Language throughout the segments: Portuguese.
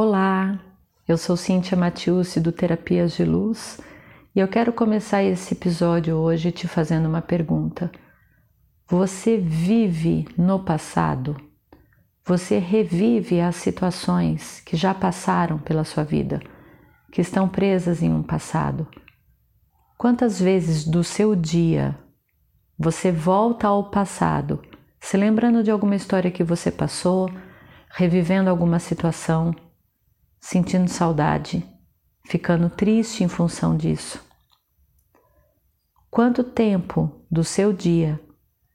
Olá, eu sou Cíntia Matiusi do Terapias de Luz e eu quero começar esse episódio hoje te fazendo uma pergunta. Você vive no passado? Você revive as situações que já passaram pela sua vida, que estão presas em um passado? Quantas vezes do seu dia você volta ao passado, se lembrando de alguma história que você passou, revivendo alguma situação? Sentindo saudade, ficando triste em função disso. Quanto tempo do seu dia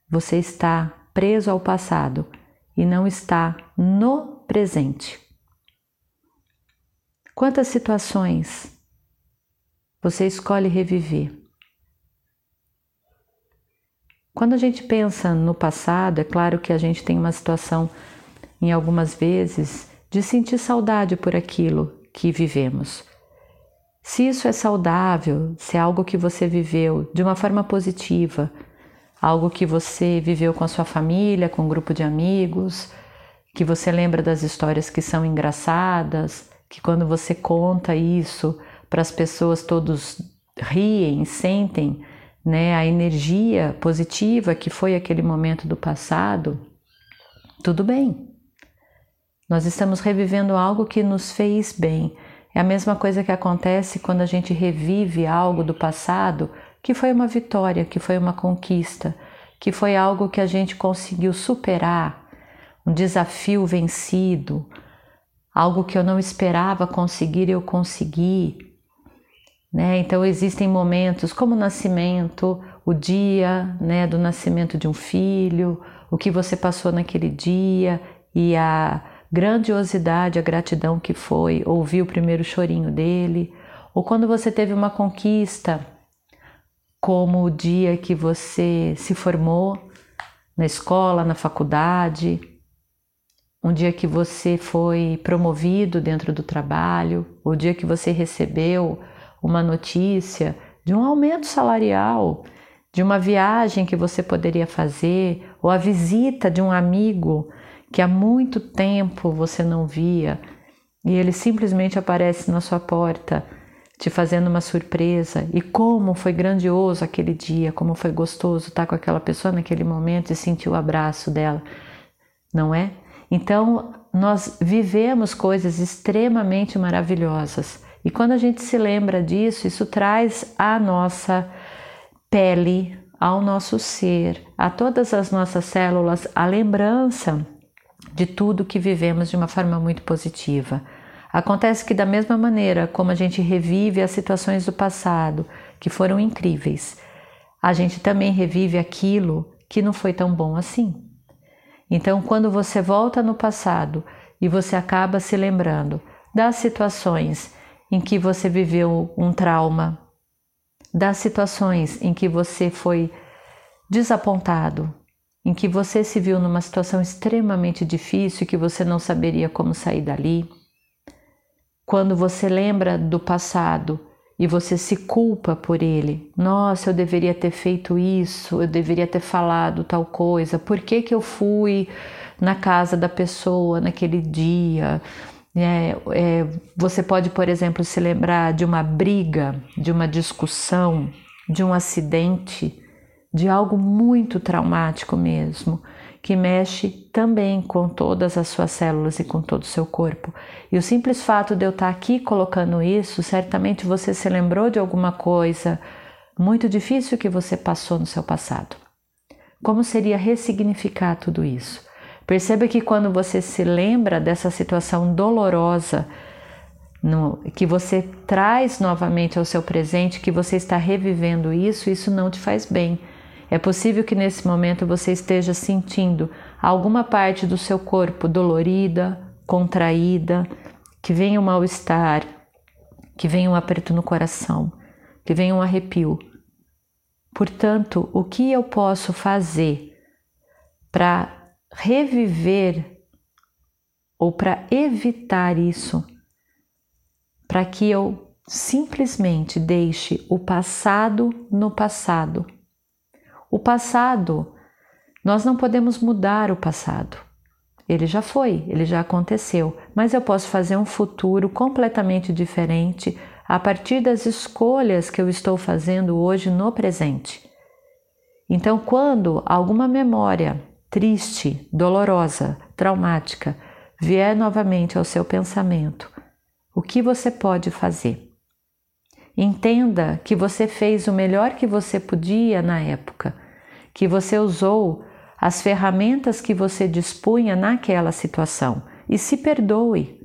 você está preso ao passado e não está no presente? Quantas situações você escolhe reviver? Quando a gente pensa no passado, é claro que a gente tem uma situação, em algumas vezes, de sentir saudade por aquilo que vivemos. Se isso é saudável, se é algo que você viveu de uma forma positiva, algo que você viveu com a sua família, com um grupo de amigos, que você lembra das histórias que são engraçadas, que quando você conta isso para as pessoas todos riem, sentem, né, a energia positiva que foi aquele momento do passado, tudo bem. Nós estamos revivendo algo que nos fez bem. É a mesma coisa que acontece quando a gente revive algo do passado que foi uma vitória, que foi uma conquista, que foi algo que a gente conseguiu superar, um desafio vencido, algo que eu não esperava conseguir, eu consegui. Né? Então existem momentos como o nascimento, o dia né, do nascimento de um filho, o que você passou naquele dia e a grandiosidade, a gratidão que foi ouvir o primeiro chorinho dele, ou quando você teve uma conquista, como o dia que você se formou na escola, na faculdade, um dia que você foi promovido dentro do trabalho, o dia que você recebeu uma notícia de um aumento salarial, de uma viagem que você poderia fazer, ou a visita de um amigo que há muito tempo você não via e ele simplesmente aparece na sua porta, te fazendo uma surpresa. E como foi grandioso aquele dia, como foi gostoso estar com aquela pessoa naquele momento e sentir o abraço dela, não é? Então, nós vivemos coisas extremamente maravilhosas. E quando a gente se lembra disso, isso traz à nossa pele, ao nosso ser, a todas as nossas células, a lembrança de tudo que vivemos de uma forma muito positiva. Acontece que, da mesma maneira como a gente revive as situações do passado que foram incríveis, a gente também revive aquilo que não foi tão bom assim. Então, quando você volta no passado e você acaba se lembrando das situações em que você viveu um trauma, das situações em que você foi desapontado, em que você se viu numa situação extremamente difícil e que você não saberia como sair dali. Quando você lembra do passado e você se culpa por ele, nossa, eu deveria ter feito isso, eu deveria ter falado tal coisa, por que, que eu fui na casa da pessoa naquele dia? É, é, você pode, por exemplo, se lembrar de uma briga, de uma discussão, de um acidente de algo muito traumático mesmo, que mexe também com todas as suas células e com todo o seu corpo. E o simples fato de eu estar aqui colocando isso, certamente você se lembrou de alguma coisa muito difícil que você passou no seu passado. Como seria ressignificar tudo isso? Perceba que quando você se lembra dessa situação dolorosa, no, que você traz novamente ao seu presente, que você está revivendo isso, isso não te faz bem é possível que nesse momento você esteja sentindo alguma parte do seu corpo dolorida, contraída, que venha um mal-estar, que venha um aperto no coração, que venha um arrepio. Portanto, o que eu posso fazer para reviver ou para evitar isso, para que eu simplesmente deixe o passado no passado o passado, nós não podemos mudar o passado. ele já foi, ele já aconteceu, mas eu posso fazer um futuro completamente diferente a partir das escolhas que eu estou fazendo hoje no presente. Então, quando alguma memória triste, dolorosa, traumática vier novamente ao seu pensamento, o que você pode fazer? Entenda que você fez o melhor que você podia na época, que você usou as ferramentas que você dispunha naquela situação e se perdoe.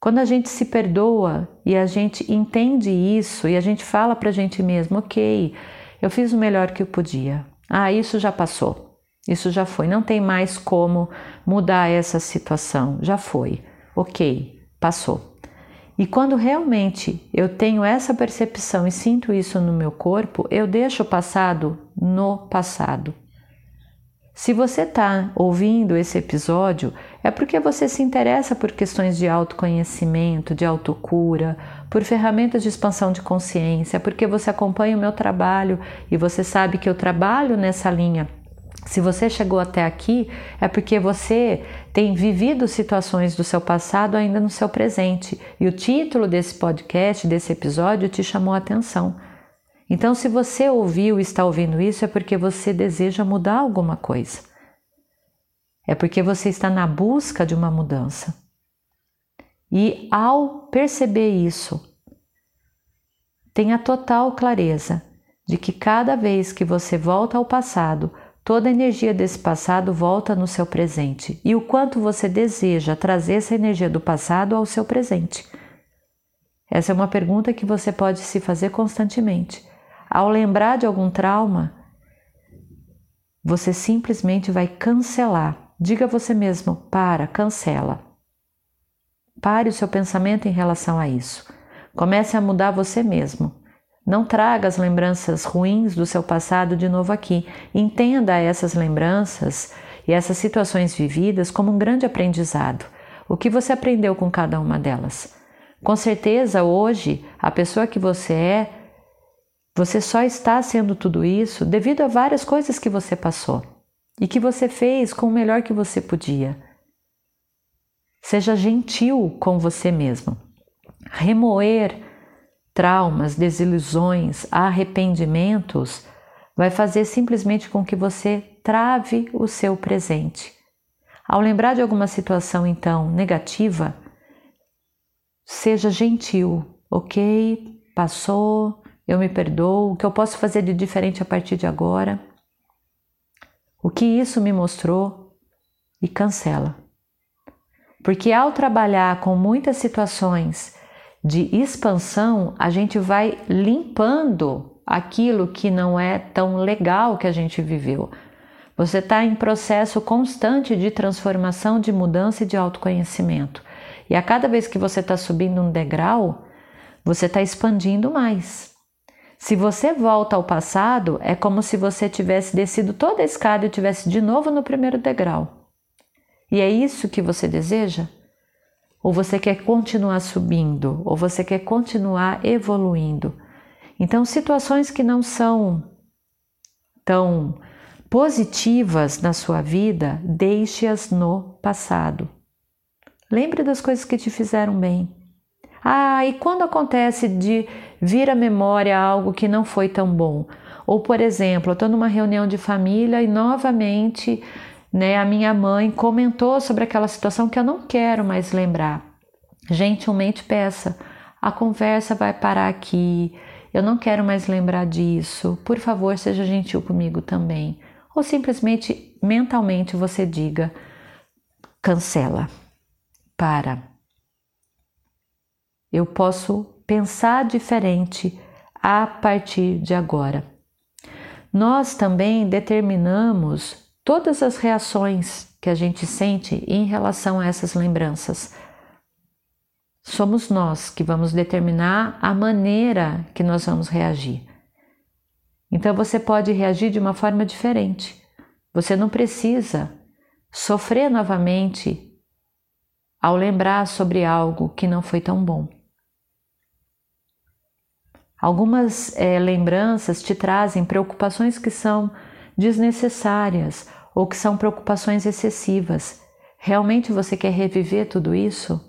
Quando a gente se perdoa e a gente entende isso e a gente fala para a gente mesmo, ok, eu fiz o melhor que eu podia. Ah, isso já passou, isso já foi, não tem mais como mudar essa situação, já foi, ok, passou. E quando realmente eu tenho essa percepção e sinto isso no meu corpo, eu deixo o passado no passado. Se você está ouvindo esse episódio, é porque você se interessa por questões de autoconhecimento, de autocura, por ferramentas de expansão de consciência, porque você acompanha o meu trabalho e você sabe que eu trabalho nessa linha. Se você chegou até aqui, é porque você tem vivido situações do seu passado ainda no seu presente. E o título desse podcast, desse episódio, te chamou a atenção. Então, se você ouviu e está ouvindo isso, é porque você deseja mudar alguma coisa. É porque você está na busca de uma mudança. E ao perceber isso, tenha total clareza de que cada vez que você volta ao passado, toda a energia desse passado volta no seu presente e o quanto você deseja trazer essa energia do passado ao seu presente. Essa é uma pergunta que você pode se fazer constantemente. Ao lembrar de algum trauma, você simplesmente vai cancelar. Diga a você mesmo: para, cancela. Pare o seu pensamento em relação a isso. Comece a mudar você mesmo. Não traga as lembranças ruins do seu passado de novo aqui. Entenda essas lembranças e essas situações vividas como um grande aprendizado. O que você aprendeu com cada uma delas? Com certeza, hoje, a pessoa que você é você só está sendo tudo isso devido a várias coisas que você passou e que você fez com o melhor que você podia. Seja gentil com você mesmo. Remoer traumas, desilusões, arrependimentos vai fazer simplesmente com que você trave o seu presente. Ao lembrar de alguma situação então negativa, seja gentil, ok? Passou, eu me perdoo, o que eu posso fazer de diferente a partir de agora, o que isso me mostrou e cancela. Porque ao trabalhar com muitas situações de expansão, a gente vai limpando aquilo que não é tão legal que a gente viveu. Você está em processo constante de transformação, de mudança e de autoconhecimento. E a cada vez que você está subindo um degrau, você está expandindo mais. Se você volta ao passado, é como se você tivesse descido toda a escada e tivesse de novo no primeiro degrau. E é isso que você deseja? Ou você quer continuar subindo? Ou você quer continuar evoluindo? Então, situações que não são tão positivas na sua vida, deixe-as no passado. Lembre das coisas que te fizeram bem. Ah, e quando acontece de vir à memória algo que não foi tão bom? Ou, por exemplo, eu estou numa reunião de família e novamente né, a minha mãe comentou sobre aquela situação que eu não quero mais lembrar. Gentilmente peça, a conversa vai parar aqui, eu não quero mais lembrar disso, por favor, seja gentil comigo também. Ou simplesmente mentalmente você diga, cancela, para eu posso pensar diferente a partir de agora. Nós também determinamos todas as reações que a gente sente em relação a essas lembranças. Somos nós que vamos determinar a maneira que nós vamos reagir. Então você pode reagir de uma forma diferente. Você não precisa sofrer novamente ao lembrar sobre algo que não foi tão bom. Algumas é, lembranças te trazem preocupações que são desnecessárias ou que são preocupações excessivas. Realmente você quer reviver tudo isso?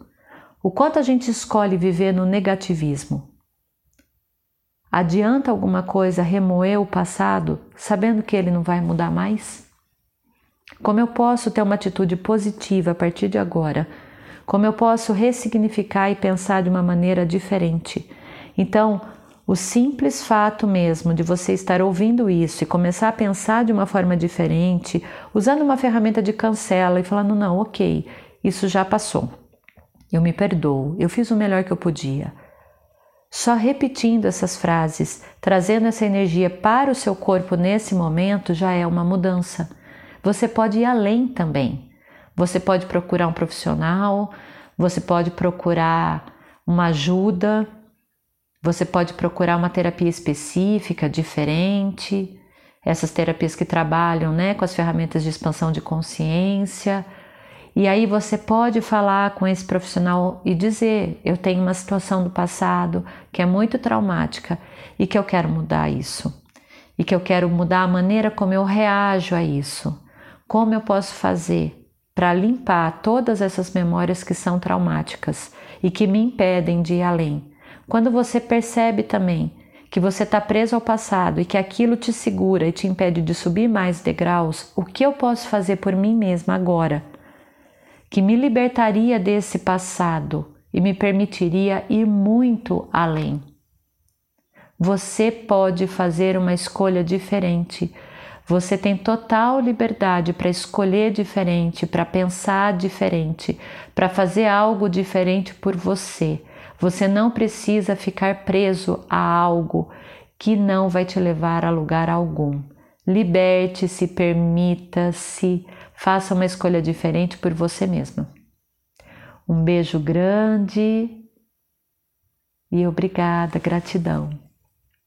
O quanto a gente escolhe viver no negativismo? Adianta alguma coisa remoer o passado sabendo que ele não vai mudar mais? Como eu posso ter uma atitude positiva a partir de agora? Como eu posso ressignificar e pensar de uma maneira diferente? Então, o simples fato mesmo de você estar ouvindo isso e começar a pensar de uma forma diferente, usando uma ferramenta de cancela e falando: não, ok, isso já passou. Eu me perdoo, eu fiz o melhor que eu podia. Só repetindo essas frases, trazendo essa energia para o seu corpo nesse momento já é uma mudança. Você pode ir além também. Você pode procurar um profissional, você pode procurar uma ajuda você pode procurar uma terapia específica, diferente, essas terapias que trabalham né, com as ferramentas de expansão de consciência. E aí você pode falar com esse profissional e dizer: Eu tenho uma situação do passado que é muito traumática e que eu quero mudar isso. E que eu quero mudar a maneira como eu reajo a isso. Como eu posso fazer para limpar todas essas memórias que são traumáticas e que me impedem de ir além quando você percebe também que você está preso ao passado e que aquilo te segura e te impede de subir mais degraus, o que eu posso fazer por mim mesma agora? Que me libertaria desse passado e me permitiria ir muito além. Você pode fazer uma escolha diferente. Você tem total liberdade para escolher diferente, para pensar diferente, para fazer algo diferente por você. Você não precisa ficar preso a algo que não vai te levar a lugar algum. Liberte-se, permita-se, faça uma escolha diferente por você mesma. Um beijo grande e obrigada, gratidão.